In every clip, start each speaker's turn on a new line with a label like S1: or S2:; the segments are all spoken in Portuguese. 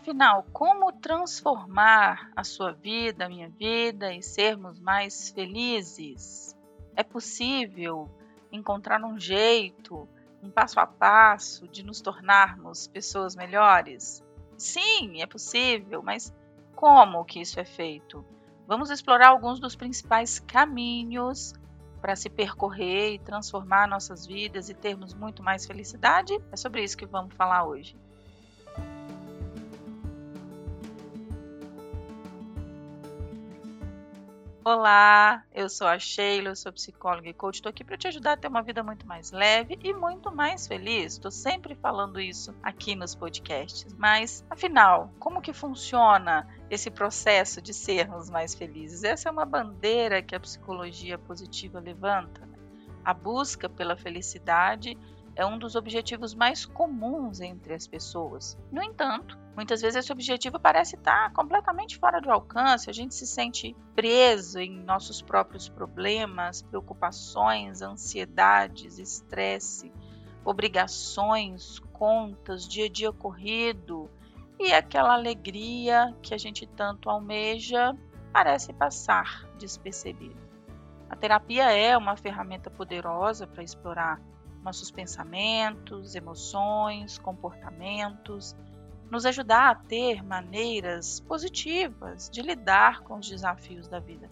S1: Afinal, como transformar a sua vida, a minha vida e sermos mais felizes? É possível encontrar um jeito, um passo a passo de nos tornarmos pessoas melhores? Sim, é possível, mas como que isso é feito? Vamos explorar alguns dos principais caminhos para se percorrer e transformar nossas vidas e termos muito mais felicidade? É sobre isso que vamos falar hoje. Olá, eu sou a Sheila, eu sou psicóloga e coach. Estou aqui para te ajudar a ter uma vida muito mais leve e muito mais feliz. Estou sempre falando isso aqui nos podcasts. Mas, afinal, como que funciona esse processo de sermos mais felizes? Essa é uma bandeira que a psicologia positiva levanta. Né? A busca pela felicidade é um dos objetivos mais comuns entre as pessoas. No entanto, muitas vezes esse objetivo parece estar completamente fora do alcance, a gente se sente preso em nossos próprios problemas, preocupações, ansiedades, estresse, obrigações, contas, dia a dia corrido e aquela alegria que a gente tanto almeja parece passar despercebido. A terapia é uma ferramenta poderosa para explorar nossos pensamentos, emoções, comportamentos, nos ajudar a ter maneiras positivas de lidar com os desafios da vida.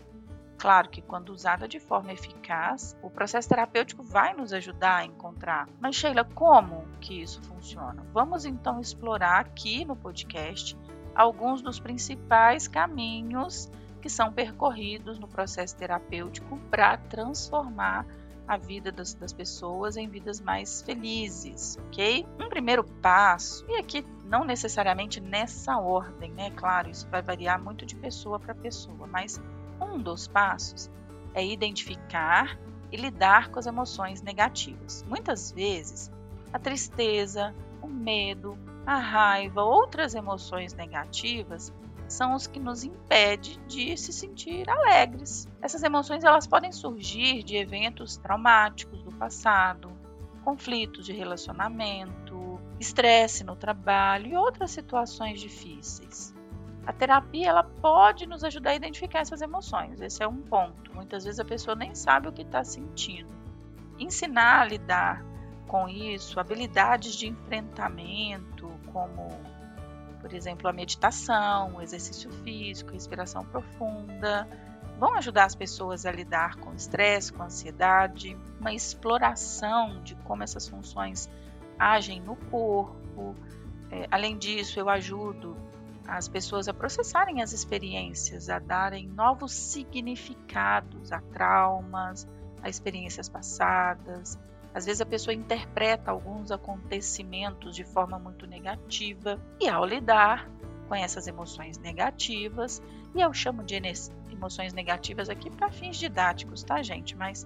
S1: Claro que quando usada de forma eficaz, o processo terapêutico vai nos ajudar a encontrar. Mas Sheila, como que isso funciona? Vamos então explorar aqui no podcast alguns dos principais caminhos que são percorridos no processo terapêutico para transformar a vida das, das pessoas em vidas mais felizes, ok? Um primeiro passo, e aqui não necessariamente nessa ordem, né? Claro, isso vai variar muito de pessoa para pessoa, mas um dos passos é identificar e lidar com as emoções negativas. Muitas vezes, a tristeza, o medo, a raiva, outras emoções negativas são os que nos impedem de se sentir alegres. Essas emoções elas podem surgir de eventos traumáticos do passado, conflitos de relacionamento, estresse no trabalho e outras situações difíceis. A terapia ela pode nos ajudar a identificar essas emoções. Esse é um ponto. Muitas vezes a pessoa nem sabe o que está sentindo. Ensinar a lidar com isso, habilidades de enfrentamento, como por exemplo, a meditação, o exercício físico, respiração profunda, vão ajudar as pessoas a lidar com o estresse, com a ansiedade, uma exploração de como essas funções agem no corpo. É, além disso, eu ajudo as pessoas a processarem as experiências, a darem novos significados a traumas, a experiências passadas, às vezes a pessoa interpreta alguns acontecimentos de forma muito negativa e ao lidar com essas emoções negativas, e eu chamo de emoções negativas aqui para fins didáticos, tá, gente? Mas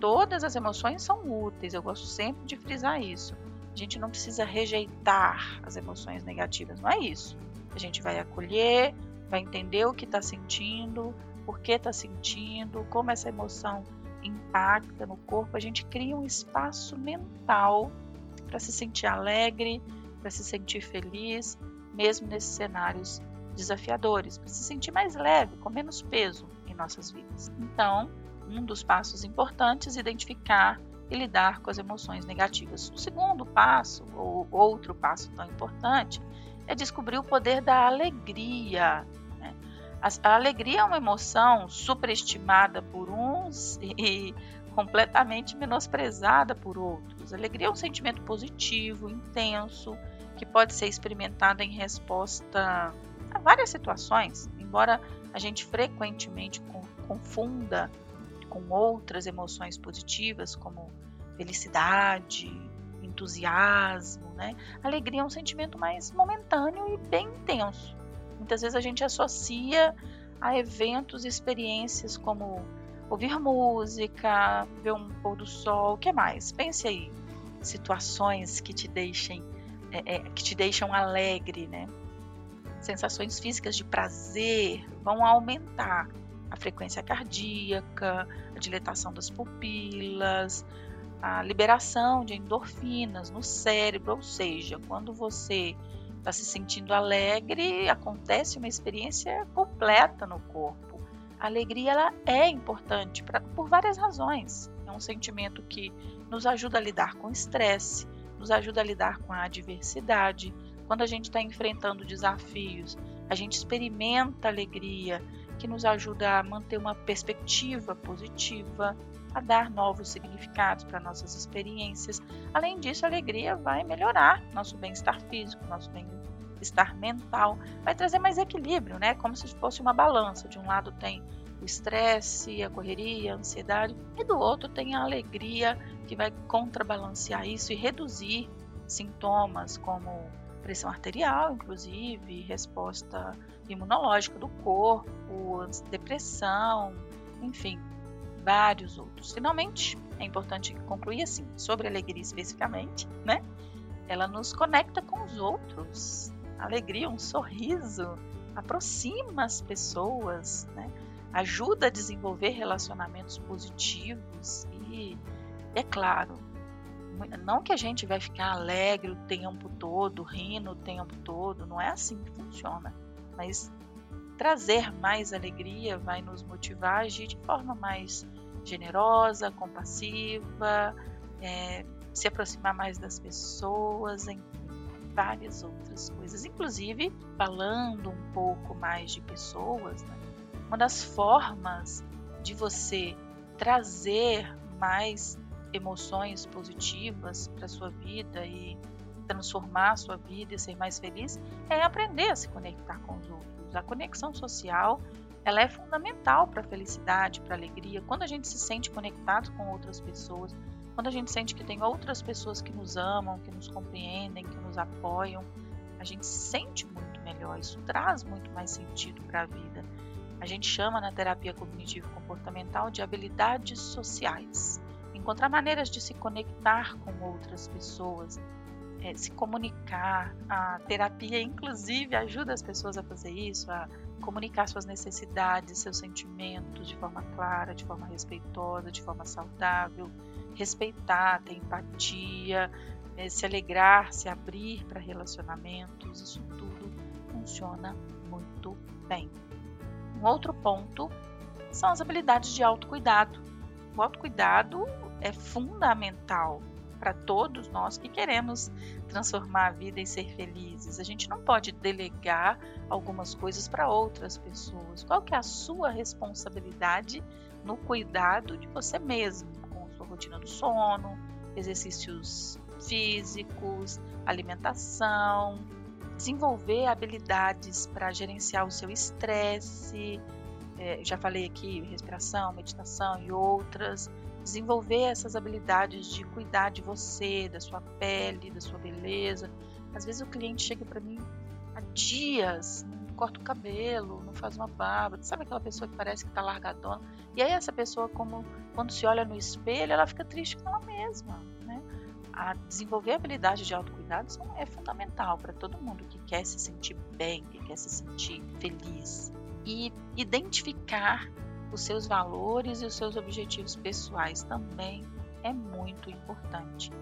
S1: todas as emoções são úteis, eu gosto sempre de frisar isso. A gente não precisa rejeitar as emoções negativas, não é isso. A gente vai acolher, vai entender o que está sentindo, por que está sentindo, como essa emoção impacta no corpo, a gente cria um espaço mental para se sentir alegre, para se sentir feliz, mesmo nesses cenários desafiadores, para se sentir mais leve, com menos peso em nossas vidas. Então, um dos passos importantes é identificar e lidar com as emoções negativas. O segundo passo, ou outro passo tão importante, é descobrir o poder da alegria a, alegria é uma emoção superestimada por uns e completamente menosprezada por outros. Alegria é um sentimento positivo, intenso, que pode ser experimentado em resposta a várias situações, embora a gente frequentemente confunda com outras emoções positivas, como felicidade, entusiasmo, né? Alegria é um sentimento mais momentâneo e bem intenso. Muitas vezes a gente associa a eventos, experiências como ouvir música, ver um pôr do sol, o que mais? Pense aí, situações que te deixem, é, é, que te deixam alegre, né? Sensações físicas de prazer vão aumentar a frequência cardíaca, a dilatação das pupilas, a liberação de endorfinas no cérebro, ou seja, quando você está se sentindo alegre, acontece uma experiência completa no corpo. A alegria ela é importante pra, por várias razões. É um sentimento que nos ajuda a lidar com o estresse, nos ajuda a lidar com a adversidade. Quando a gente está enfrentando desafios, a gente experimenta alegria, que nos ajuda a manter uma perspectiva positiva, a dar novos significados para nossas experiências. Além disso, a alegria vai melhorar nosso bem-estar físico, nosso bem-estar mental, vai trazer mais equilíbrio, né? Como se fosse uma balança. De um lado tem o estresse, a correria, a ansiedade, e do outro tem a alegria que vai contrabalancear isso e reduzir sintomas como pressão arterial, inclusive, resposta imunológica do corpo, depressão, enfim, vários outros. Finalmente, é importante concluir assim, sobre alegria especificamente, né? Ela nos conecta com os outros. Alegria, um sorriso, aproxima as pessoas, né? Ajuda a desenvolver relacionamentos positivos e, é claro, não que a gente vai ficar alegre o tempo todo, rindo o tempo todo, não é assim que funciona. Mas trazer mais alegria vai nos motivar a agir de forma mais generosa, compassiva, é, se aproximar mais das pessoas, várias outras coisas. Inclusive, falando um pouco mais de pessoas, né, uma das formas de você trazer mais emoções positivas para sua vida e transformar sua vida e ser mais feliz é aprender a se conectar com os outros. A conexão social ela é fundamental para a felicidade, para a alegria. Quando a gente se sente conectado com outras pessoas, quando a gente sente que tem outras pessoas que nos amam, que nos compreendem, que nos apoiam, a gente se sente muito melhor. Isso traz muito mais sentido para a vida. A gente chama na terapia cognitivo comportamental de habilidades sociais. Encontrar maneiras de se conectar com outras pessoas, é, se comunicar. A terapia, inclusive, ajuda as pessoas a fazer isso, a comunicar suas necessidades, seus sentimentos de forma clara, de forma respeitosa, de forma saudável, respeitar, ter empatia, é, se alegrar, se abrir para relacionamentos, isso tudo funciona muito bem. Um outro ponto são as habilidades de autocuidado. O autocuidado é fundamental para todos nós que queremos transformar a vida e ser felizes. A gente não pode delegar algumas coisas para outras pessoas. Qual que é a sua responsabilidade no cuidado de você mesmo, rotina do sono, exercícios físicos, alimentação, desenvolver habilidades para gerenciar o seu estresse, é, já falei aqui, respiração, meditação e outras desenvolver essas habilidades de cuidar de você, da sua pele, da sua beleza. Às vezes o cliente chega para mim há dias, corta o cabelo, não faz uma barba, sabe aquela pessoa que parece que está largadona? E aí essa pessoa, como quando se olha no espelho, ela fica triste com ela mesma, né? A desenvolver a habilidade de autocuidado é fundamental para todo mundo que quer se sentir bem, que quer se sentir feliz. E identificar os seus valores e os seus objetivos pessoais também é muito importante.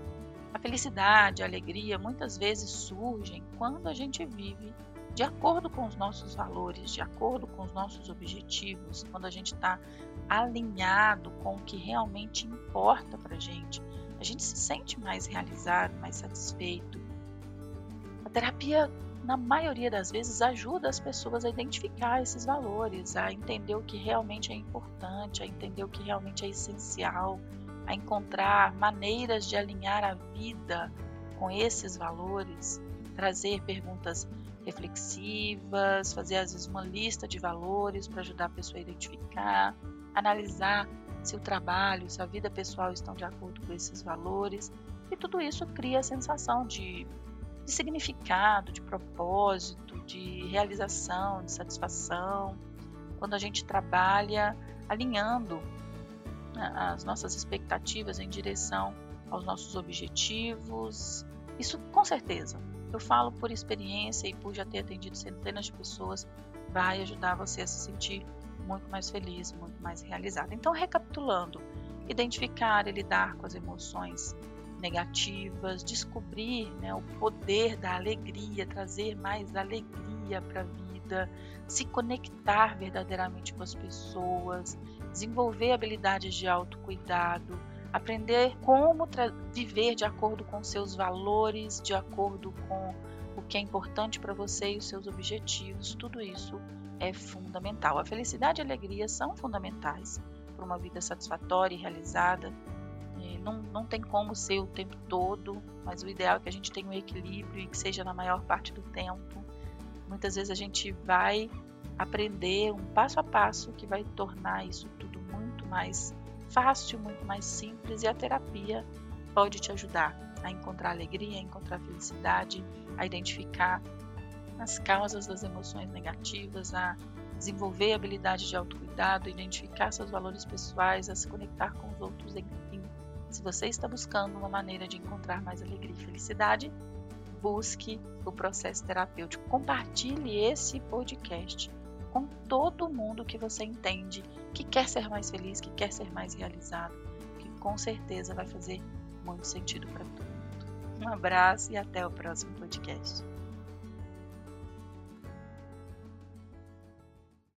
S1: A felicidade, a alegria muitas vezes surgem quando a gente vive de acordo com os nossos valores, de acordo com os nossos objetivos, quando a gente está alinhado com o que realmente importa para gente, a gente se sente mais realizado, mais satisfeito. A terapia na maioria das vezes, ajuda as pessoas a identificar esses valores, a entender o que realmente é importante, a entender o que realmente é essencial, a encontrar maneiras de alinhar a vida com esses valores, trazer perguntas reflexivas, fazer às vezes uma lista de valores para ajudar a pessoa a identificar, analisar se o trabalho, se a vida pessoal estão de acordo com esses valores. E tudo isso cria a sensação de de significado, de propósito, de realização, de satisfação, quando a gente trabalha alinhando né, as nossas expectativas em direção aos nossos objetivos. Isso com certeza, eu falo por experiência e por já ter atendido centenas de pessoas, vai ajudar você a se sentir muito mais feliz, muito mais realizado. Então, recapitulando, identificar e lidar com as emoções negativas, descobrir né, o poder da alegria, trazer mais alegria para a vida, se conectar verdadeiramente com as pessoas, desenvolver habilidades de autocuidado, aprender como viver de acordo com seus valores, de acordo com o que é importante para você e os seus objetivos, tudo isso é fundamental. A felicidade e a alegria são fundamentais para uma vida satisfatória e realizada. Não, não tem como ser o tempo todo, mas o ideal é que a gente tenha um equilíbrio e que seja na maior parte do tempo. Muitas vezes a gente vai aprender um passo a passo que vai tornar isso tudo muito mais fácil, muito mais simples e a terapia pode te ajudar a encontrar alegria, a encontrar felicidade, a identificar as causas das emoções negativas, a desenvolver habilidade de autocuidado, identificar seus valores pessoais, a se conectar com os outros, enfim. Se você está buscando uma maneira de encontrar mais alegria e felicidade, busque o processo terapêutico. Compartilhe esse podcast com todo mundo que você entende que quer ser mais feliz, que quer ser mais realizado, que com certeza vai fazer muito sentido para todo mundo. Um abraço e até o próximo podcast.